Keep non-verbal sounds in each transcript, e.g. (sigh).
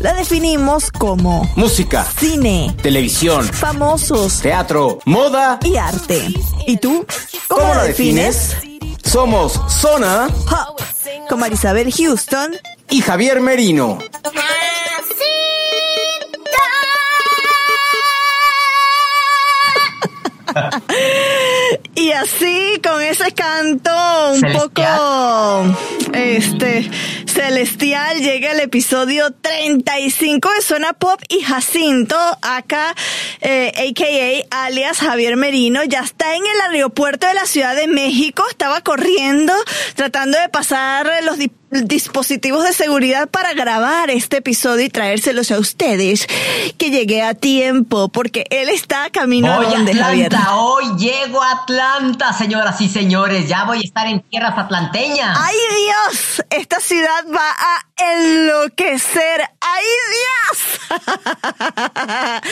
la definimos como Música, cine, televisión, famosos teatro, moda. y arte. ¿Y tú? ¿Cómo, ¿Cómo la defines? Somos Zona Pop, con Marisabel Houston y Javier Merino. (laughs) Y así, con ese canto un Celestial. poco este celestial, llega el episodio 35 de Zona Pop y Jacinto, acá, eh, a.k.a. alias Javier Merino, ya está en el aeropuerto de la Ciudad de México, estaba corriendo, tratando de pasar los dispositivos de seguridad para grabar este episodio y traérselos a ustedes, que llegué a tiempo, porque él está camino a Hoy donde, Javier. Atlanta, hoy llego a Atlanta, señoras y señores. Ya voy a estar en tierras atlanteñas. ¡Ay Dios! Esta ciudad va a enloquecer. ¡Ay Dios! (laughs)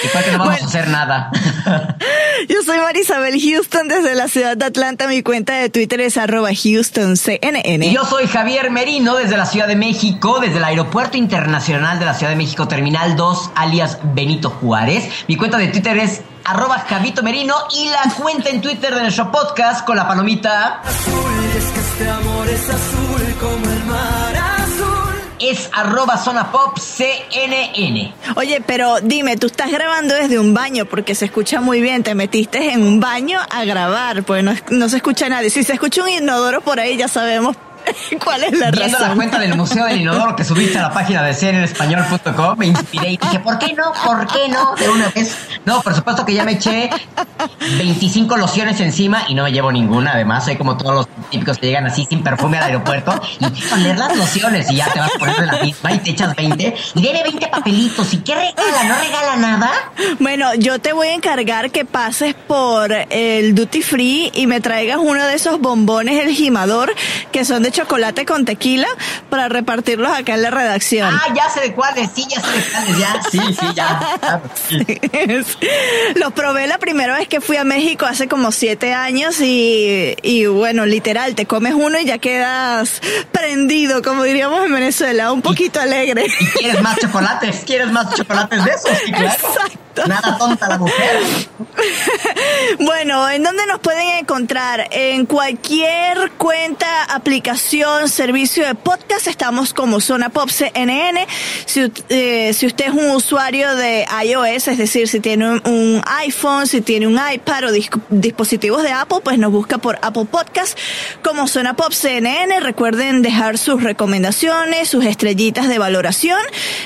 Y que no vamos Bueno, a hacer nada. (laughs) yo soy Marisabel Houston desde la ciudad de Atlanta. Mi cuenta de Twitter es arroba HoustonCNN. Y yo soy Javier Merino desde la Ciudad de México, desde el Aeropuerto Internacional de la Ciudad de México, Terminal 2, alias Benito Juárez. Mi cuenta de Twitter es arroba Javito Merino y la cuenta en Twitter de nuestro podcast con la palomita es arroba Zona Pop CNN. Oye, pero dime, tú estás grabando desde un baño porque se escucha muy bien. Te metiste en un baño a grabar, pues no, no se escucha nadie. Si se escucha un inodoro por ahí, ya sabemos (laughs) cuál es la Viendo razón. la cuenta del Museo del Inodoro que subiste a la página de cnenespañol.com, me inspiré y dije, ¿por qué no? ¿Por qué no? De una vez. No, por supuesto que ya me eché 25 lociones encima y no me llevo ninguna. Además, soy como todos los típicos que llegan así sin perfume al aeropuerto y poner las lociones y ya te vas poniendo la misma y te echas 20 y debe 20 papelitos. ¿Y qué regala? ¿No regala nada? Bueno, yo te voy a encargar que pases por el duty free y me traigas uno de esos bombones, el gimador, que son de chocolate con tequila, para repartirlos acá en la redacción. Ah, ya sé de cuáles, sí, ya sé de cuáles, ya. (laughs) Sí, sí, ya. Sí. (laughs) Los probé la primera vez que fui a México hace como siete años y, y bueno, literal, te comes uno y ya quedas prendido, como diríamos en Venezuela, un poquito alegre. ¿Y quieres más chocolates? ¿Quieres más chocolates de esos? Sí, claro. Nada tonta la mujer. (laughs) Bueno, ¿en dónde nos pueden encontrar? En cualquier cuenta, aplicación, servicio de podcast, estamos como Zona Pop CNN. Si, eh, si usted es un usuario de iOS, es decir, si tiene un, iPhone, si tiene un iPad o dis- dispositivos de Apple, pues nos busca por Apple Podcast como Zona Pop CNN. Recuerden dejar sus recomendaciones, sus estrellitas de valoración,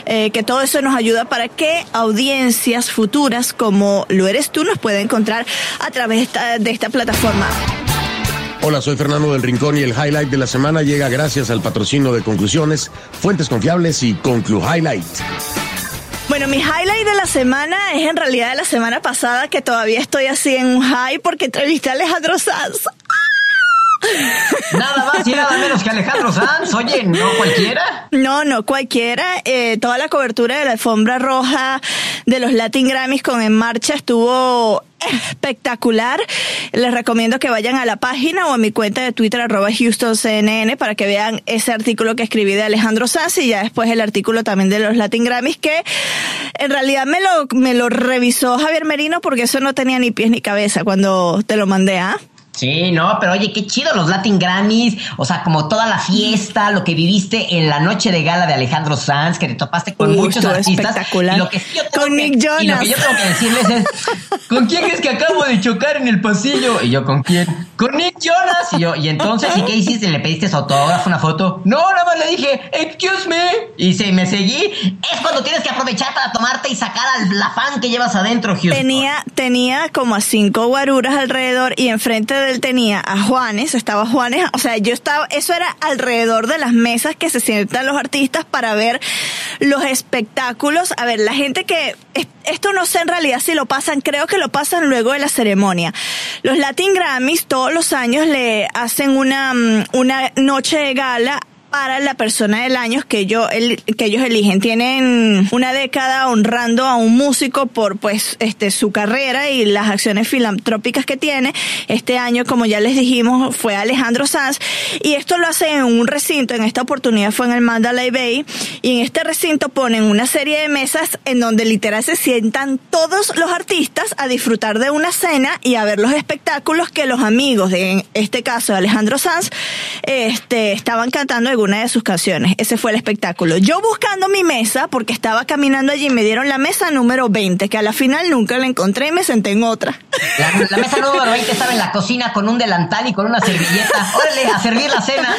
eh, que todo eso nos ayuda para que audiencias futuras como lo eres tú nos pueda encontrar a través de esta, de esta plataforma. Hola, soy Fernando del Rincón y el highlight de la semana llega gracias al patrocinio de Conclusiones, Fuentes Confiables y Conclu Highlight. Bueno, mi highlight de la semana es en realidad de la semana pasada que todavía estoy así en un high porque entrevisté a Alejandro Sanz. Nada más y nada menos que Alejandro Sanz. Oye, ¿no cualquiera? No, no cualquiera. Eh, toda la cobertura de la alfombra roja de los Latin Grammys con En Marcha estuvo espectacular. Les recomiendo que vayan a la página o a mi cuenta de Twitter arroba HoustonCNN para que vean ese artículo que escribí de Alejandro Sanz y ya después el artículo también de los Latin Grammys que en realidad me lo, me lo revisó Javier Merino porque eso no tenía ni pies ni cabeza cuando te lo mandé, ¿ah? Sí, no, pero oye, qué chido los Latin Grammys, o sea, como toda la fiesta, lo que viviste en la noche de gala de Alejandro Sanz, que te topaste con muchos artistas. Espectacular. lo que con Nick Jonas. Y lo que yo tengo que decirles es, ¿con quién es que acabo de chocar en el pasillo? Y yo, ¿con quién? Con Nick Jonas. Y yo, ¿y entonces? ¿Y qué hiciste? ¿Le pediste su autógrafo, una foto? No, nada más le dije, excuse me. Y se me seguí. Es cuando tienes que aprovechar para tomarte y sacar al la fan que llevas adentro, Houston. Tenía, tenía como a cinco guaruras alrededor y enfrente de él tenía a Juanes, estaba Juanes, o sea, yo estaba, eso era alrededor de las mesas que se sientan los artistas para ver los espectáculos. A ver, la gente que, esto no sé en realidad si lo pasan, creo que lo pasan luego de la ceremonia. Los Latin Grammys todos los años le hacen una, mm, una noche de gala para la persona del año que, yo, el, que ellos eligen. Tienen una década honrando a un músico por pues este su carrera y las acciones filantrópicas que tiene. Este año, como ya les dijimos, fue Alejandro Sanz y esto lo hacen en un recinto, en esta oportunidad fue en el Mandalay Bay y en este recinto ponen una serie de mesas en donde literal se sientan todos los artistas a disfrutar de una cena y a ver los espectáculos que los amigos de en este caso Alejandro Sanz este estaban cantando una de sus canciones. Ese fue el espectáculo. Yo buscando mi mesa, porque estaba caminando allí, me dieron la mesa número 20, que a la final nunca la encontré y me senté en otra. La, mesa número 20 estaba en la cocina con un delantal y con una servilleta. (laughs) Órale, a servir la cena.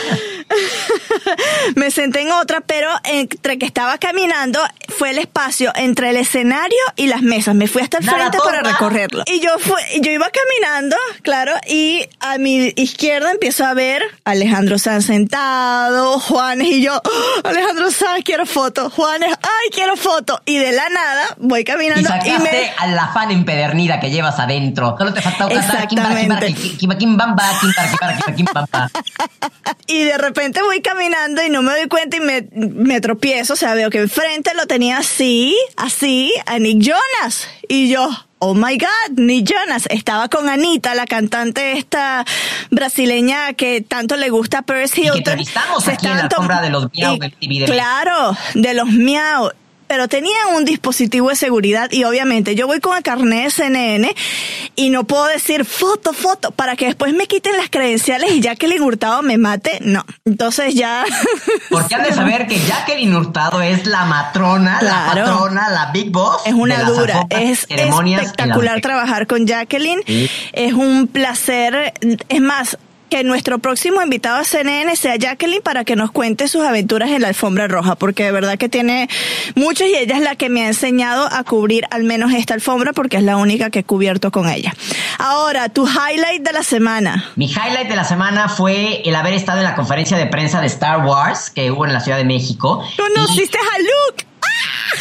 (laughs) me senté en otra, pero entre que estaba caminando fue el espacio entre el escenario y las mesas. Me fui hasta el frente para recorrerlo. Y yo fue, yo iba caminando, claro, y a mi izquierda empiezo a ver a Alejandro Sanz sentado, Juanes y yo, oh, Alejandro Sanz, quiero foto. Juanes, ay, quiero foto. Y de la nada voy caminando y, y me... a la fan empedernida que llevas adentro. Solo te faltaba cantar (laughs) Y de repente voy caminando y no me doy cuenta y me, me tropiezo. O sea, veo que enfrente lo tenía así, así, a Nick Jonas. Y yo, oh my God, Nick Jonas. Estaba con Anita, la cantante esta brasileña que tanto le gusta a Hilton. Y que entrevistamos aquí en la sombra de los Miau del TV Claro, de los Miau pero tenían un dispositivo de seguridad y obviamente yo voy con el carnet de CNN y no puedo decir foto, foto, para que después me quiten las credenciales y Jacqueline Hurtado me mate. No, entonces ya... (laughs) Porque han de saber que Jacqueline Hurtado es la matrona, la patrona, la big boss. Es una dura, es espectacular trabajar con Jacqueline, es un placer, es más, que nuestro próximo invitado a CNN sea Jacqueline para que nos cuente sus aventuras en la alfombra roja, porque de verdad que tiene muchos y ella es la que me ha enseñado a cubrir al menos esta alfombra porque es la única que he cubierto con ella. Ahora, tu highlight de la semana. Mi highlight de la semana fue el haber estado en la conferencia de prensa de Star Wars que hubo en la Ciudad de México. ¿Conociste a Luke?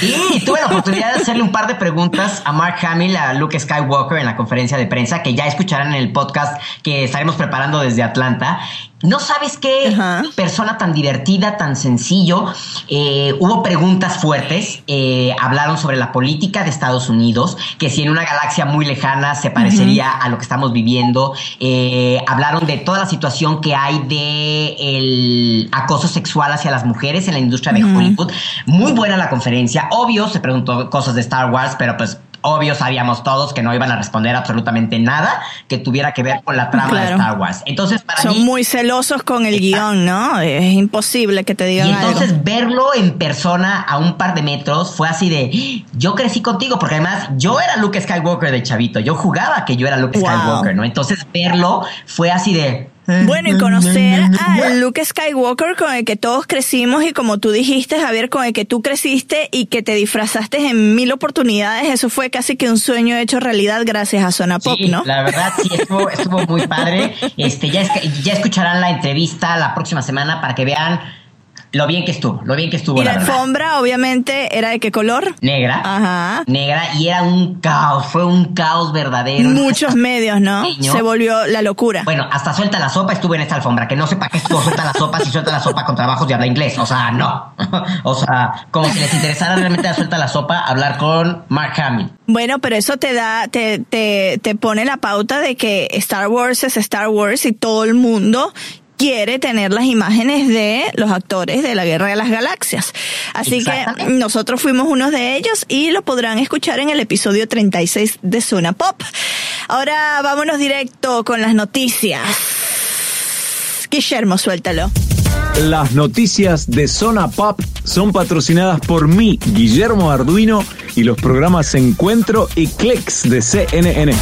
Y tuve la oportunidad de hacerle un par de preguntas a Mark Hamill, a Luke Skywalker en la conferencia de prensa, que ya escucharán en el podcast que estaremos preparando desde Atlanta. No sabes qué persona tan divertida, tan sencillo. Eh, hubo preguntas fuertes. Eh, hablaron sobre la política de Estados Unidos, que si en una galaxia muy lejana se parecería a lo que estamos viviendo. Eh, hablaron de toda la situación que hay de el acoso sexual hacia las mujeres en la industria de Hollywood. Muy buena la conferencia. Obvio, se preguntó cosas de Star Wars, pero pues obvio sabíamos todos que no iban a responder absolutamente nada que tuviera que ver con la trama de Star Wars. Entonces, para Son muy celosos con el guion, ¿no? Es imposible que te digan Y entonces verlo en persona a un par de metros fue así de, yo crecí contigo, porque además yo era Luke Skywalker de chavito, yo jugaba que yo era Luke Skywalker, ¿no? Entonces verlo fue así de, bueno, y conocer (laughs) a Luke Skywalker con el que todos crecimos y como tú dijiste, Javier, con el que tú creciste y que te disfrazaste en mil oportunidades, eso fue casi que un sueño hecho realidad gracias a Zona Pop, ¿no? La verdad, sí, estuvo, estuvo muy padre. (laughs) Este, ya, ya escucharán la entrevista la próxima semana para que vean lo bien que estuvo, lo bien que estuvo. Y la, la verdad. alfombra, obviamente, ¿era de qué color? Negra. Ajá. Negra y era un caos, fue un caos verdadero. Muchos medios, ¿no? Se volvió la locura. Bueno, hasta suelta la sopa estuvo en esta alfombra, que no sé para qué estuvo suelta la sopa si suelta la sopa con trabajos de habla inglés. O sea, no. (laughs) o sea, como si les interesara realmente la suelta la sopa hablar con Mark Hamill. Bueno, pero eso te da, te, te, te pone la pauta de que Star Wars es Star Wars y todo el mundo quiere tener las imágenes de los actores de la Guerra de las Galaxias. Así que nosotros fuimos uno de ellos y lo podrán escuchar en el episodio 36 de Zona Pop. Ahora vámonos directo con las noticias. Guillermo, suéltalo. Las noticias de Zona Pop son patrocinadas por mí, Guillermo Arduino, y los programas Encuentro y Clicks de CNN.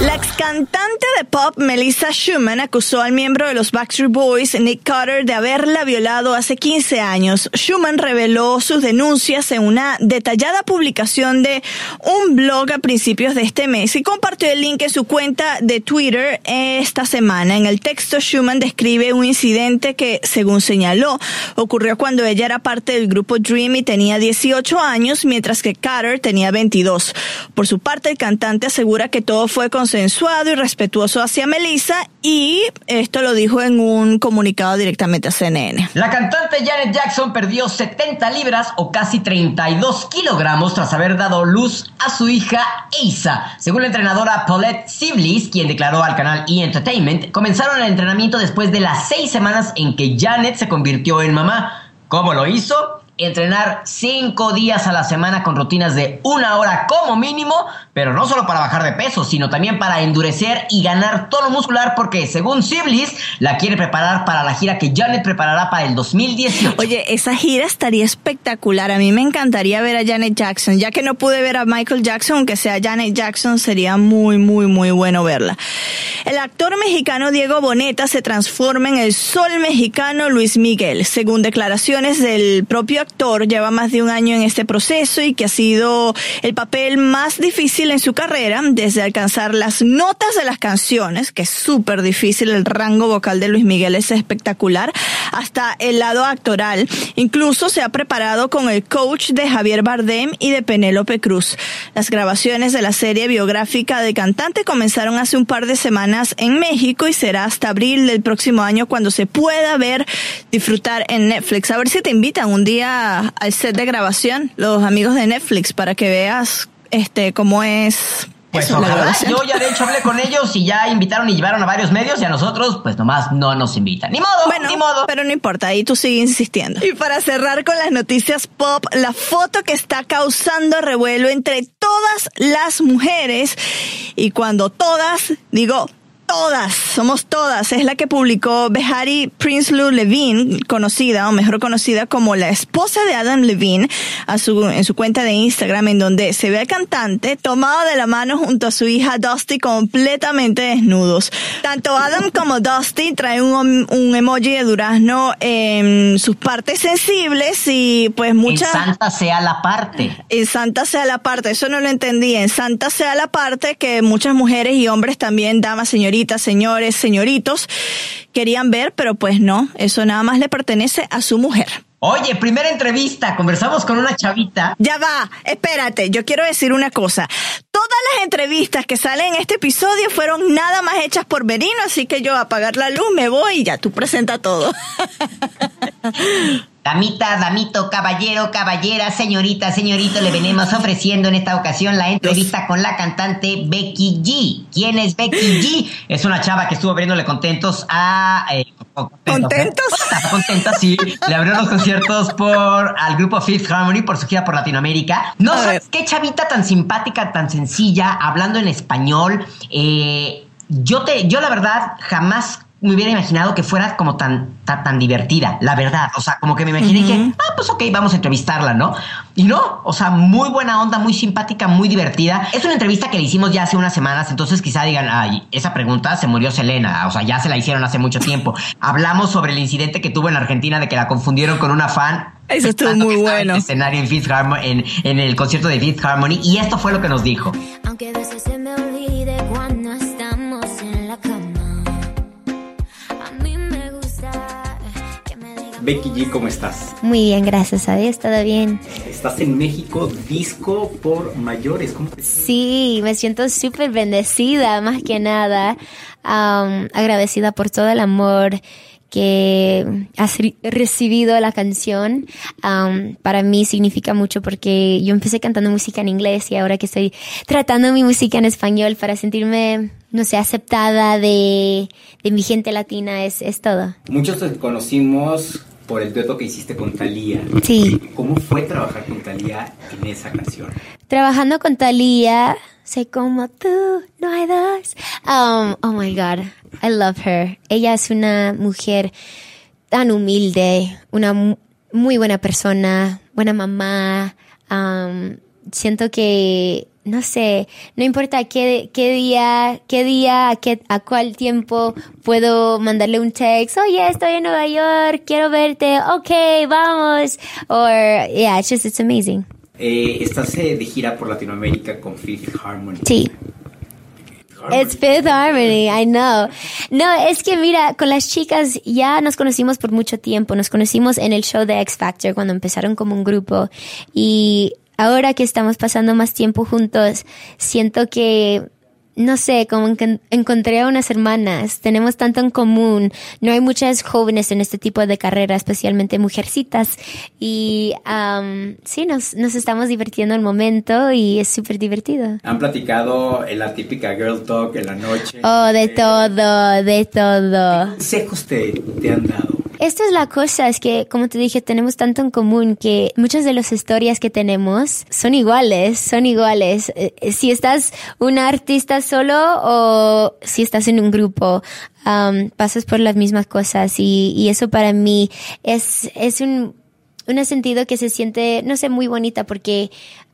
La ex cantante de pop Melissa Schumann acusó al miembro de los Backstreet Boys, Nick Carter, de haberla violado hace 15 años. Schumann reveló sus denuncias en una detallada publicación de un blog a principios de este mes y compartió el link en su cuenta de Twitter esta semana. En el texto, Schumann describe un incidente que, según señaló, ocurrió cuando ella era parte del grupo Dream y tenía 18 años, mientras que Carter tenía 22. Por su parte, el cantante asegura que todo fue consensuado y respetuoso hacia Melissa y esto lo dijo en un comunicado directamente a CNN. La cantante Janet Jackson perdió 70 libras o casi 32 kilogramos tras haber dado luz a su hija Asa. Según la entrenadora Paulette Siblis, quien declaró al canal E! Entertainment, comenzaron el entrenamiento después de las seis semanas en que Janet se convirtió en mamá. ¿Cómo lo hizo? Entrenar cinco días a la semana con rutinas de una hora como mínimo, pero no solo para bajar de peso, sino también para endurecer y ganar tono muscular, porque según Siblis, la quiere preparar para la gira que Janet preparará para el 2018. Oye, esa gira estaría espectacular. A mí me encantaría ver a Janet Jackson. Ya que no pude ver a Michael Jackson, aunque sea Janet Jackson, sería muy, muy, muy bueno verla. El actor mexicano Diego Boneta se transforma en el sol mexicano Luis Miguel. Según declaraciones del propio actor, lleva más de un año en este proceso y que ha sido el papel más difícil en su carrera, desde alcanzar las notas de las canciones, que es súper difícil, el rango vocal de Luis Miguel es espectacular, hasta el lado actoral. Incluso se ha preparado con el coach de Javier Bardem y de Penélope Cruz. Las grabaciones de la serie biográfica de cantante comenzaron hace un par de semanas en México y será hasta abril del próximo año cuando se pueda ver, disfrutar en Netflix. A ver si te invitan un día al set de grabación, los amigos de Netflix, para que veas este cómo es Pues eso, la ojalá, yo ya de hecho hablé con ellos y ya invitaron y llevaron a varios medios y a nosotros pues nomás no nos invitan. Ni modo, Bueno, ni modo. pero no importa, ahí tú sigues insistiendo. Y para cerrar con las noticias pop, la foto que está causando revuelo entre todas las mujeres, y cuando todas, digo, todas, somos todas, es la que publicó Behari Prinsloo Levine, conocida o mejor conocida como la esposa de Adam Levine, a su, en su cuenta de Instagram, en donde se ve al cantante tomado de la mano junto a su hija Dusty completamente desnudos. Tanto Adam como Dusty traen un, un emoji de durazno en sus partes sensibles y pues En muchas... Santa sea la parte. En Santa sea la parte, eso no lo entendí. En Santa sea la parte que muchas mujeres y hombres también, damas, señoritas, señores, señoritos, querían ver, pero pues no, eso nada más le pertenece a su mujer. Oye, primera entrevista, conversamos con una chavita. Ya va, espérate, yo quiero decir una cosa. Todas las entrevistas que salen en este episodio fueron nada más hechas por Merino, así que yo a apagar la luz me voy y ya tú presenta todo. (laughs) Damita, damito, caballero, caballera, señorita, señorito, le venimos ofreciendo en esta ocasión la entrevista con la cantante Becky G. ¿Quién es Becky G? Es una chava que estuvo abriéndole contentos a... eh, ¿Contentos? (laughs) Está contenta, sí. Le abrió los conciertos por al grupo Fifth Harmony por su gira por Latinoamérica. No sabes qué chavita tan simpática, tan sencilla, hablando en español. Eh, yo te, yo la verdad jamás me hubiera imaginado que fuera como tan, tan, tan divertida, la verdad. O sea, como que me imaginé que, ah, pues ok, vamos a entrevistarla, ¿no? Y no, o sea, muy buena onda, muy simpática, muy divertida. Es una entrevista que le hicimos ya hace unas semanas, entonces quizá digan, ay, esa pregunta se murió Selena, o sea, ya se la hicieron hace mucho tiempo. (laughs) Hablamos sobre el incidente que tuvo en Argentina de que la confundieron con una fan. Eso estuvo muy bueno. En el escenario en, Fifth Harmony, en, en el concierto de Fifth Harmony, y esto fue lo que nos dijo. Aunque a veces se me olvide Becky G, ¿cómo estás? Muy bien, gracias a Dios, todo bien. Estás en México, disco por mayores. ¿Cómo te Sí, me siento súper bendecida, más que nada, um, agradecida por todo el amor que has re- recibido la canción. Um, para mí significa mucho porque yo empecé cantando música en inglés y ahora que estoy tratando mi música en español para sentirme, no sé, aceptada de, de mi gente latina es, es todo. Muchos te conocimos por el dueto que hiciste con Thalía. Sí. ¿Cómo fue trabajar con Thalía en esa canción? Trabajando con Thalía, sé como tú, no hay dos. Um, oh my God, I love her. Ella es una mujer tan humilde, una mu- muy buena persona, buena mamá. Um, siento que, no sé, no importa qué, qué día, qué día, a, qué, a cuál tiempo puedo mandarle un text. Oye, estoy en Nueva York, quiero verte. Ok, vamos. Or, yeah, it's just, it's amazing. Eh, estás eh, de gira por Latinoamérica con Fifth Harmony. Sí. It's Fifth Harmony, I know. No, es que mira, con las chicas ya nos conocimos por mucho tiempo. Nos conocimos en el show de X Factor cuando empezaron como un grupo. Y ahora que estamos pasando más tiempo juntos, siento que, no sé, como que encontré a unas hermanas. Tenemos tanto en común. No hay muchas jóvenes en este tipo de carrera, especialmente mujercitas. Y um, sí, nos, nos estamos divirtiendo el momento y es súper divertido. Han platicado en la típica Girl Talk en la noche. Oh, de todo, de todo. ¿Qué consejos te, te han dado? Esto es la cosa, es que, como te dije, tenemos tanto en común que muchas de las historias que tenemos son iguales, son iguales. Eh, eh, Si estás una artista solo o si estás en un grupo, pasas por las mismas cosas y, y eso para mí es, es un, un sentido que se siente, no sé, muy bonita porque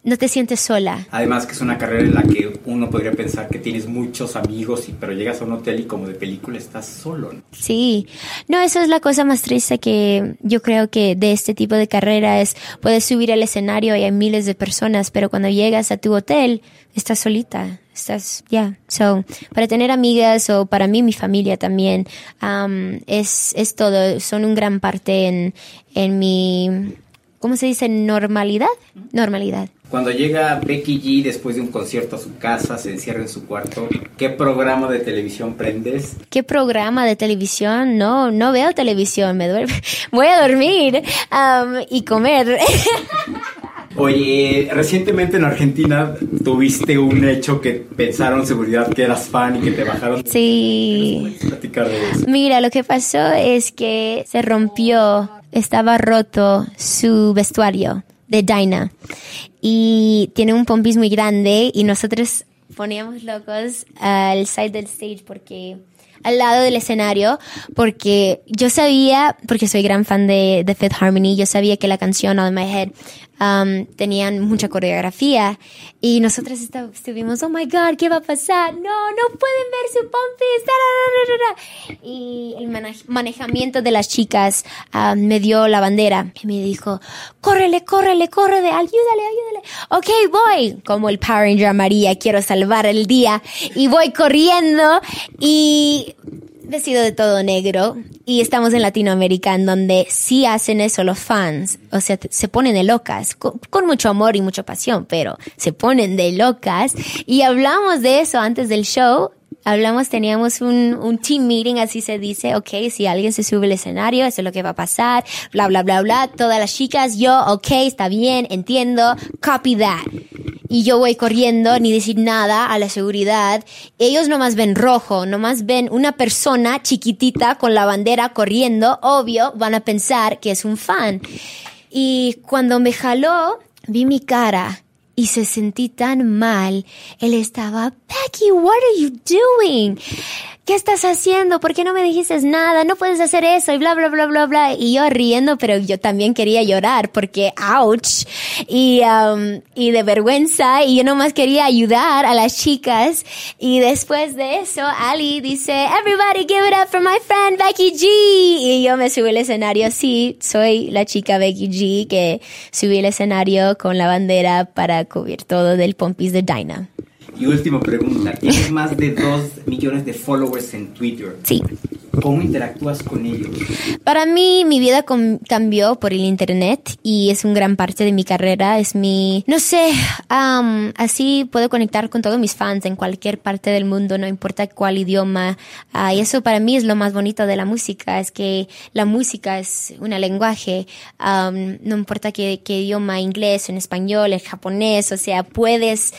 no te sientes sola. Además que es una carrera en la que uno podría pensar que tienes muchos amigos, y, pero llegas a un hotel y como de película estás solo. ¿no? Sí, no, eso es la cosa más triste que yo creo que de este tipo de carrera es, puedes subir al escenario y hay miles de personas, pero cuando llegas a tu hotel, estás solita, estás, ya, so, para tener amigas o para mí, mi familia también, um, es, es todo, son un gran parte en, en mi, ¿cómo se dice? Normalidad, normalidad. Cuando llega Becky G después de un concierto a su casa, se encierra en su cuarto, ¿qué programa de televisión prendes? ¿Qué programa de televisión? No, no veo televisión, me duermo. (laughs) Voy a dormir um, y comer. (laughs) Oye, recientemente en Argentina tuviste un hecho que pensaron seguridad que eras fan y que te bajaron. sí. ¿Puedes platicar de eso? Mira, lo que pasó es que se rompió, estaba roto su vestuario de Dinah y tiene un pompis muy grande y nosotros poníamos locos al side del stage porque al lado del escenario porque yo sabía, porque soy gran fan de, de Fifth Harmony, yo sabía que la canción All in My Head um, tenían mucha coreografía y nosotros esta- estuvimos, oh my god, ¿qué va a pasar? No, no pueden ver su pompis. da, da, da, da, da". Y el manejamiento de las chicas me dio la bandera y me dijo, córrele, córrele, córrele, ayúdale, ayúdale. Ok, voy. Como el Power Ranger María, quiero salvar el día y voy corriendo y vestido de todo negro y estamos en Latinoamérica en donde sí hacen eso los fans, o sea, se ponen de locas, con, con mucho amor y mucha pasión, pero se ponen de locas. Y hablamos de eso antes del show. Hablamos, teníamos un, un team meeting, así se dice, ok, si alguien se sube al escenario, eso es lo que va a pasar, bla, bla, bla, bla, todas las chicas, yo, ok, está bien, entiendo, copy that y yo voy corriendo ni decir nada a la seguridad. Ellos nomás ven rojo, nomás ven una persona chiquitita con la bandera corriendo, obvio, van a pensar que es un fan. Y cuando me jaló, vi mi cara y se sentí tan mal. Él estaba, Becky, what are you doing? ¿Qué estás haciendo? ¿Por qué no me dijiste nada? No puedes hacer eso y bla, bla, bla, bla, bla. Y yo riendo, pero yo también quería llorar porque, ouch. Y, um, y de vergüenza. Y yo nomás quería ayudar a las chicas. Y después de eso, Ali dice, everybody give it up for my friend Becky G. Y yo me subí al escenario. Sí, soy la chica Becky G que subí al escenario con la bandera para cubrir todo del pompis de Dinah. Y última pregunta, tienes más de 2 millones de followers en Twitter. Sí. ¿Cómo interactúas con ellos? Para mí, mi vida cambió por el internet y es un gran parte de mi carrera. Es mi, no sé, am, así puedo conectar con todos mis fans en cualquier parte del mundo, no importa cuál idioma. Ah, y eso para mí es lo más bonito de la música, es que la música es un lenguaje. am, no importa qué, qué idioma, inglés, en español, en japonés, o sea, puedes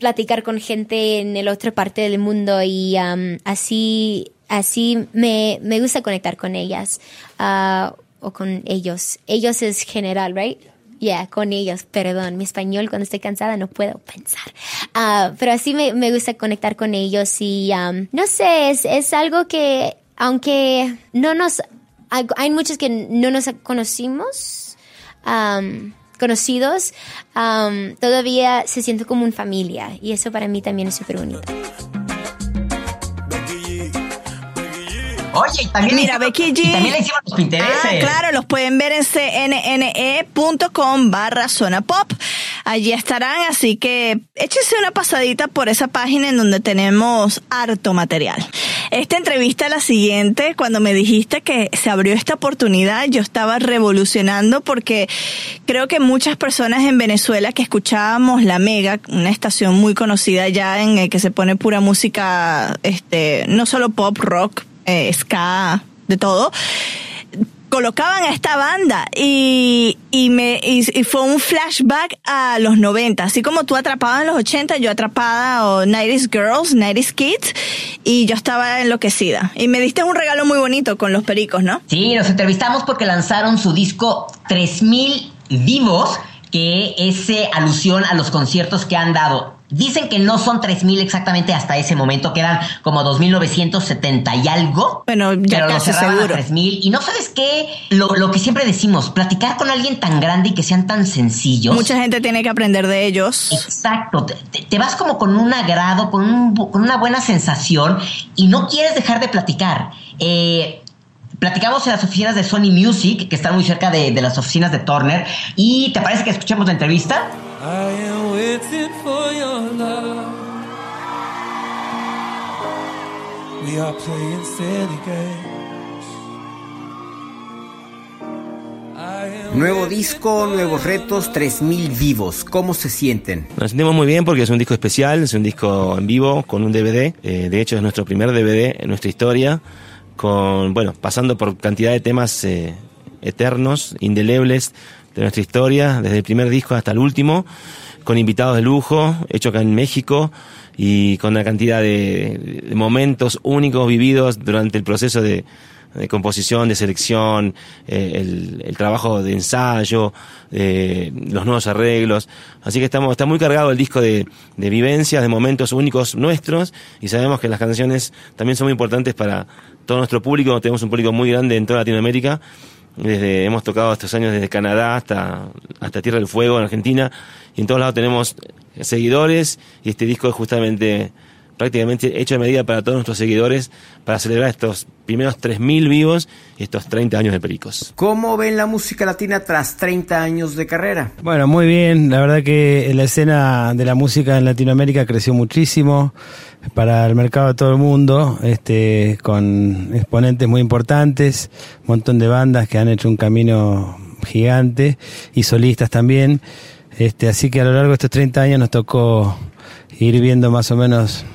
platicar con gente en el otra parte del mundo y am, así así me, me gusta conectar con ellas ah, o con ellos. Ellos es general, right? Yeah, con ellos, perdón. Mi español cuando estoy cansada no puedo pensar. Ah, pero así me, me gusta conectar con ellos y am, no sé, es, es algo que aunque no nos... Hay, hay muchos que no nos conocimos, am, conocidos, am, todavía se siente como una familia y eso para mí también es súper bonito. Oye, y también, Mira, le hicimos- Becky G. y también le hicimos los Pintereses. Ah, claro, los pueden ver en cnne.com barra zona pop. Allí estarán, así que échese una pasadita por esa página en donde tenemos harto material. Esta entrevista, la siguiente, cuando me dijiste que se abrió esta oportunidad, yo estaba revolucionando porque creo que muchas personas en Venezuela que escuchábamos La Mega, una estación muy conocida ya en el que se pone pura música, este, no solo pop, rock, eh, ska, de todo, colocaban a esta banda y, y me y, y fue un flashback a los 90, así como tú atrapada en los 80, yo atrapada o 90s Girls, 90s Kids y yo estaba enloquecida. Y me diste un regalo muy bonito con los pericos, ¿no? Sí, nos entrevistamos porque lanzaron su disco 3000 Vivos, que es alusión a los conciertos que han dado. Dicen que no son 3000 exactamente hasta ese momento, que eran como 2970 y algo. Bueno, ya pero lo casi a seguro. 3000. Y no sabes qué, lo, lo que siempre decimos, platicar con alguien tan grande y que sean tan sencillos. Mucha gente tiene que aprender de ellos. Exacto, te, vas como con un agrado, con, un con una buena sensación y no quieres dejar de platicar. Eh, platicamos en las oficinas de Sony Music, que están muy cerca de, de las oficinas de Turner, y ¿te parece que escuchemos la entrevista? I am waiting for your love. We are playing silly games. Nuevo disco, nuevos retos, 3000 vivos. ¿Cómo se sienten? Nos sentimos muy bien porque es un disco especial, es un disco en vivo con un DVD. eh, de hecho, es nuestro primer DVD en nuestra historia, con bueno, pasando por cantidad de temas eh, eternos, indelebles de nuestra historia, desde el primer disco hasta el último, con invitados de lujo, hecho acá en México y con una cantidad de, momentos únicos vividos durante el proceso de, composición, de selección, eh, el, el trabajo de ensayo, eh, los nuevos arreglos. Así que estamos, está muy cargado el disco de, de vivencias, de momentos únicos nuestros y sabemos que las canciones también son muy importantes para todo nuestro público. Tenemos un público muy grande en toda Latinoamérica. Desde, hemos tocado estos años desde Canadá hasta, hasta Tierra del Fuego en Argentina y en todos lados tenemos seguidores y este disco es justamente prácticamente hecho de medida para todos nuestros seguidores para celebrar estos primeros 3.000 vivos y estos 30 años de Pericos. ¿Cómo ven la música latina tras 30 años de carrera? Bueno, muy bien. La verdad que la escena de la música en Latinoamérica creció muchísimo para el mercado de todo el mundo, este, con exponentes muy importantes, un montón de bandas que han hecho un camino gigante y solistas también. Este, así que a lo largo de estos 30 años nos tocó ir viendo más o menos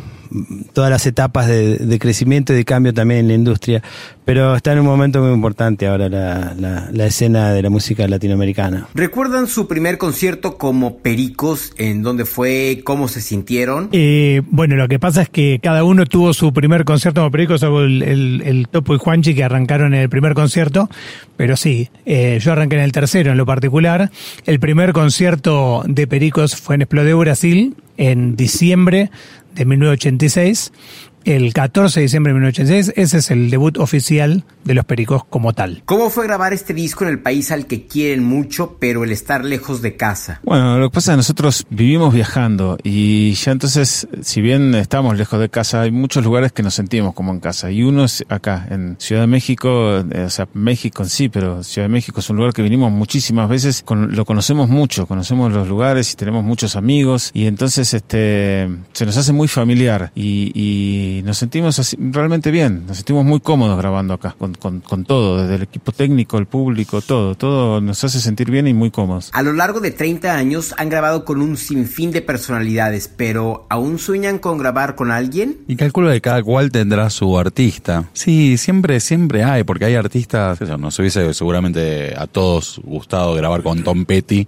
todas las etapas de, de crecimiento y de cambio también en la industria. Pero está en un momento muy importante ahora la, la, la escena de la música latinoamericana. ¿Recuerdan su primer concierto como Pericos? ¿En dónde fue? ¿Cómo se sintieron? Eh, bueno, lo que pasa es que cada uno tuvo su primer concierto como Perico, salvo el, el- el Topo y Juanchi que arrancaron en el primer concierto. Pero sí, eh, yo arranqué en el tercero en lo particular. El primer concierto de Pericos fue en Explodeo, Brasil, en diciembre de 1986. El 14 de diciembre de 1986, ese es el debut oficial de los Pericos como tal. ¿Cómo fue grabar este disco en el país al que quieren mucho, pero el estar lejos de casa? Bueno, lo que pasa es que nosotros vivimos viajando y ya entonces, si bien estamos lejos de casa, hay muchos lugares que nos sentimos como en casa. Y uno es acá, en Ciudad de México, eh, o sea, México en sí, pero Ciudad de México es un lugar que vinimos muchísimas veces, con- lo conocemos mucho, conocemos los lugares y tenemos muchos amigos y entonces este se nos hace muy familiar y, y y nos sentimos así, realmente bien, nos sentimos muy cómodos grabando acá, con, con, con todo, desde el equipo técnico, el público, todo, todo nos hace sentir bien y muy cómodos. A lo largo de 30 años han grabado con un sinfín de personalidades, pero ¿aún sueñan con grabar con alguien? Y calculo que cada cual tendrá su artista. Sí, siempre, siempre hay, porque hay artistas, yo, nos hubiese seguramente a todos gustado grabar con Tom Petty,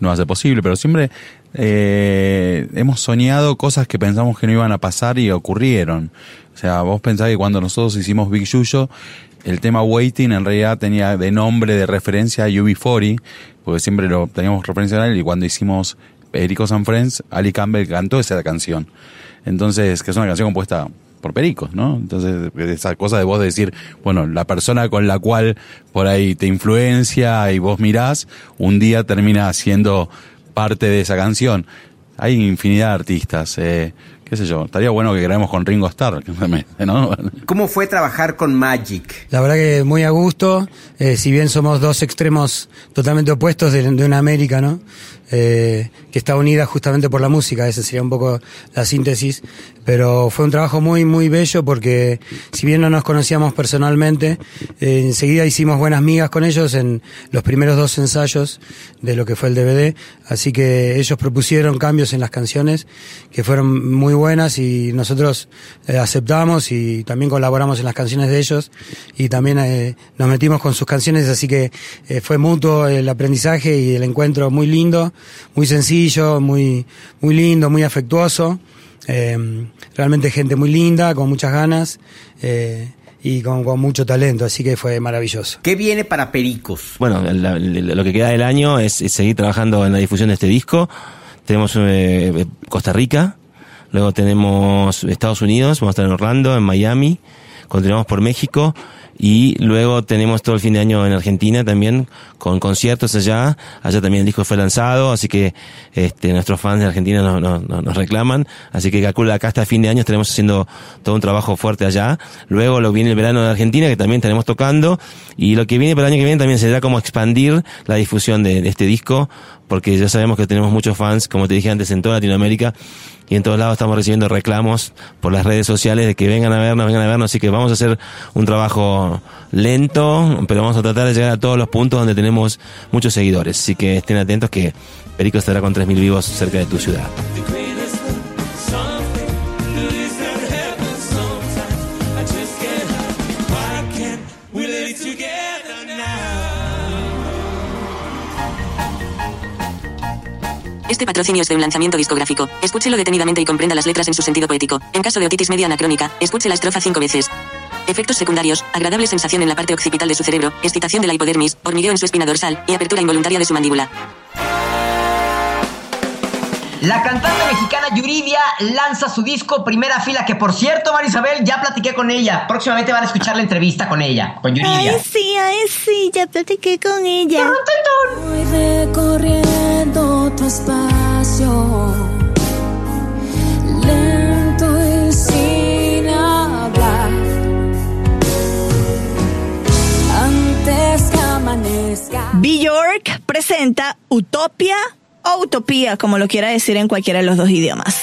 no hace posible, pero siempre eh, hemos soñado cosas que pensamos que no iban a pasar y ocurrieron. O sea, vos pensás que cuando nosotros hicimos Big Yuyo, el tema Waiting en realidad tenía de nombre, de referencia a UB40, porque siempre lo teníamos referencia a él, y cuando hicimos Pericos and Friends, Ali Campbell cantó esa canción. Entonces, que es una canción compuesta por pericos, ¿no? Entonces, esa cosa de vos decir, bueno, la persona con la cual por ahí te influencia y vos mirás, un día termina siendo parte de esa canción. Hay infinidad de artistas, eh, qué sé yo, estaría bueno que grabemos con Ringo Starr, (laughs) ¿no? ¿Cómo fue trabajar con Magic? La verdad que muy a gusto, eh, si bien somos dos extremos totalmente opuestos de, de una América, ¿no? Eh, que está unida justamente por la música, esa sería un poco la síntesis, pero fue un trabajo muy, muy bello porque si bien no nos conocíamos personalmente, eh, enseguida hicimos buenas migas con ellos en los primeros dos ensayos de lo que fue el DVD, así que ellos propusieron cambios en las canciones que fueron muy buenas y nosotros eh, aceptamos y también colaboramos en las canciones de ellos y también eh, nos metimos con sus canciones, así que eh, fue mutuo el aprendizaje y el encuentro muy lindo, muy sencillo, muy, muy lindo, muy afectuoso. Eh, realmente gente muy linda, con muchas ganas eh, y con, con mucho talento, así que fue maravilloso. ¿Qué viene para Pericos? Bueno, la- la- lo que queda del año es, es seguir trabajando en la difusión de este disco. Tenemos eh, Costa Rica, luego tenemos Estados Unidos, vamos a estar en Orlando, en Miami, continuamos por México y luego tenemos todo el fin de año en Argentina también con conciertos allá. Allá también el disco fue lanzado, así que este, nuestros fans de Argentina nos, nos- nos- reclaman. Así que calcula acá hasta fin de año estaremos haciendo todo un trabajo fuerte allá. Luego lo viene el verano de Argentina que también estaremos tocando y lo que viene para el año que viene también será como expandir la difusión de este disco porque ya sabemos que tenemos muchos fans, como te dije antes, en toda Latinoamérica y en todos lados estamos recibiendo reclamos por las redes sociales de que vengan a vernos, vengan a vernos, así que vamos a hacer un trabajo lento, pero vamos a tratar de llegar a todos los puntos donde tenemos muchos seguidores, así que estén atentos que Perico estará con 3.000 vivos cerca de tu ciudad. Este patrocinio es de un lanzamiento discográfico. Escúchelo detenidamente y comprenda las letras en su sentido poético. En caso de otitis media anacrónica, escuche la estrofa cinco veces. Efectos secundarios, agradable sensación en la parte occipital de su cerebro, excitación de la hipodermis, hormigueo en su espina dorsal y apertura involuntaria de su mandíbula. La cantante mexicana Yuridia lanza su disco Primera Fila, que por cierto, María Isabel, ya platiqué con ella. Próximamente van a escuchar la entrevista con ella, con Yuridia. Ay, sí, ay, sí, ya platiqué con ella. Voy recorriendo tu espacio, Amanezca. Bjork presenta Utopia o Utopía, como lo quiera decir en cualquiera de los dos idiomas.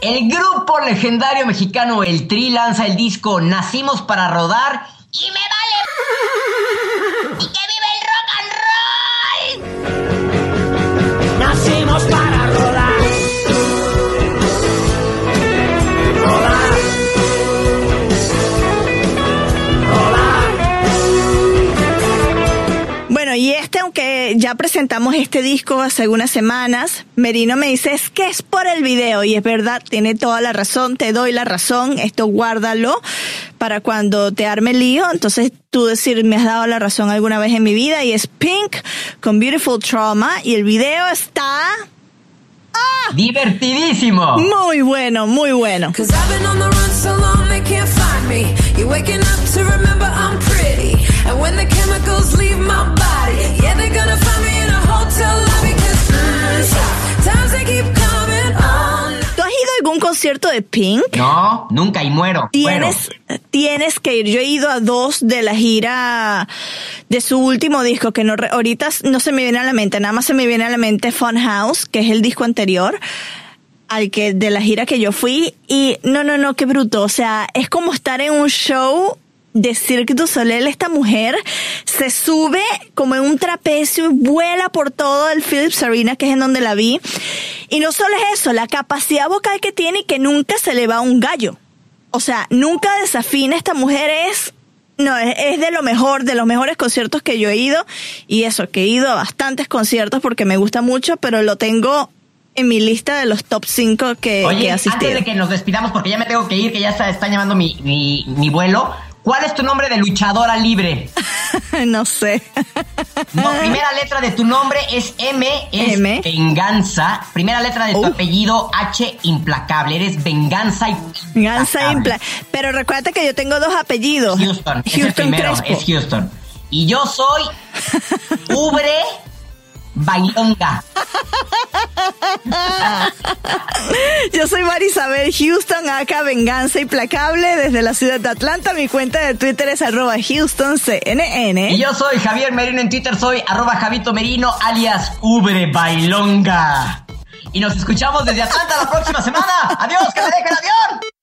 El grupo legendario mexicano El Tri lanza el disco Nacimos para Rodar ya presentamos este disco hace algunas semanas, Merino me dice, es que es por el video, y es verdad, tiene toda la razón, te doy la razón, esto guárdalo para cuando te arme el lío, entonces tú decir, me has dado la razón alguna vez en mi vida, y es Pink con Beautiful Trauma, y el video está... ¡Divertidísimo! Muy bueno, muy bueno. Cause I've been on the run so long they can't find me. You're waking up to remember I'm pretty. And when the chemicals leave my body, yeah, they're gonna find me in a hotel lobby. Cause mm, times they keep coming on. ¿Tú has ido a algún concierto de Pink? No, nunca y muero. Tienes, tienes que ir. Yo he ido a dos de la gira de su último disco, que no, re- ahorita no se me viene a la mente, nada más se me viene a la mente Fun House, que es el disco anterior al que de la gira que yo fui y no no no qué bruto o sea es como estar en un show de Cirque du Soleil esta mujer se sube como en un trapecio y vuela por todo el Philips Arena que es en donde la vi y no solo es eso la capacidad vocal que tiene y que nunca se le va un gallo o sea nunca desafina esta mujer es no, es, es de lo mejor, de los mejores conciertos que yo he ido. Y eso, que he ido a bastantes conciertos porque me gusta mucho, pero lo tengo en mi lista de los top 5 que, he asistido. antes de que nos despidamos, porque ya me tengo que ir, que ya está, están llamando mi, mi, mi vuelo. ¿Cuál es tu nombre de luchadora libre? (laughs) no sé. No, primera letra de tu nombre es M, es M. venganza. Primera letra de tu apellido H, implacable. Eres venganza y Gansa Impla. Pero recuerda que yo tengo dos apellidos. Houston. es el primero, Crespo. es Houston. Y yo soy (laughs) Ubre Bailonga. Yo soy Marisabel Houston, acá Venganza Implacable, desde la ciudad de Atlanta. Mi cuenta de Twitter es arroba HoustonCNN. Y yo soy Javier Merino en Twitter, soy arroba Javito Merino, alias Ubre Bailonga. Y nos escuchamos desde Atlanta la próxima semana. Adiós, que me dejen avión.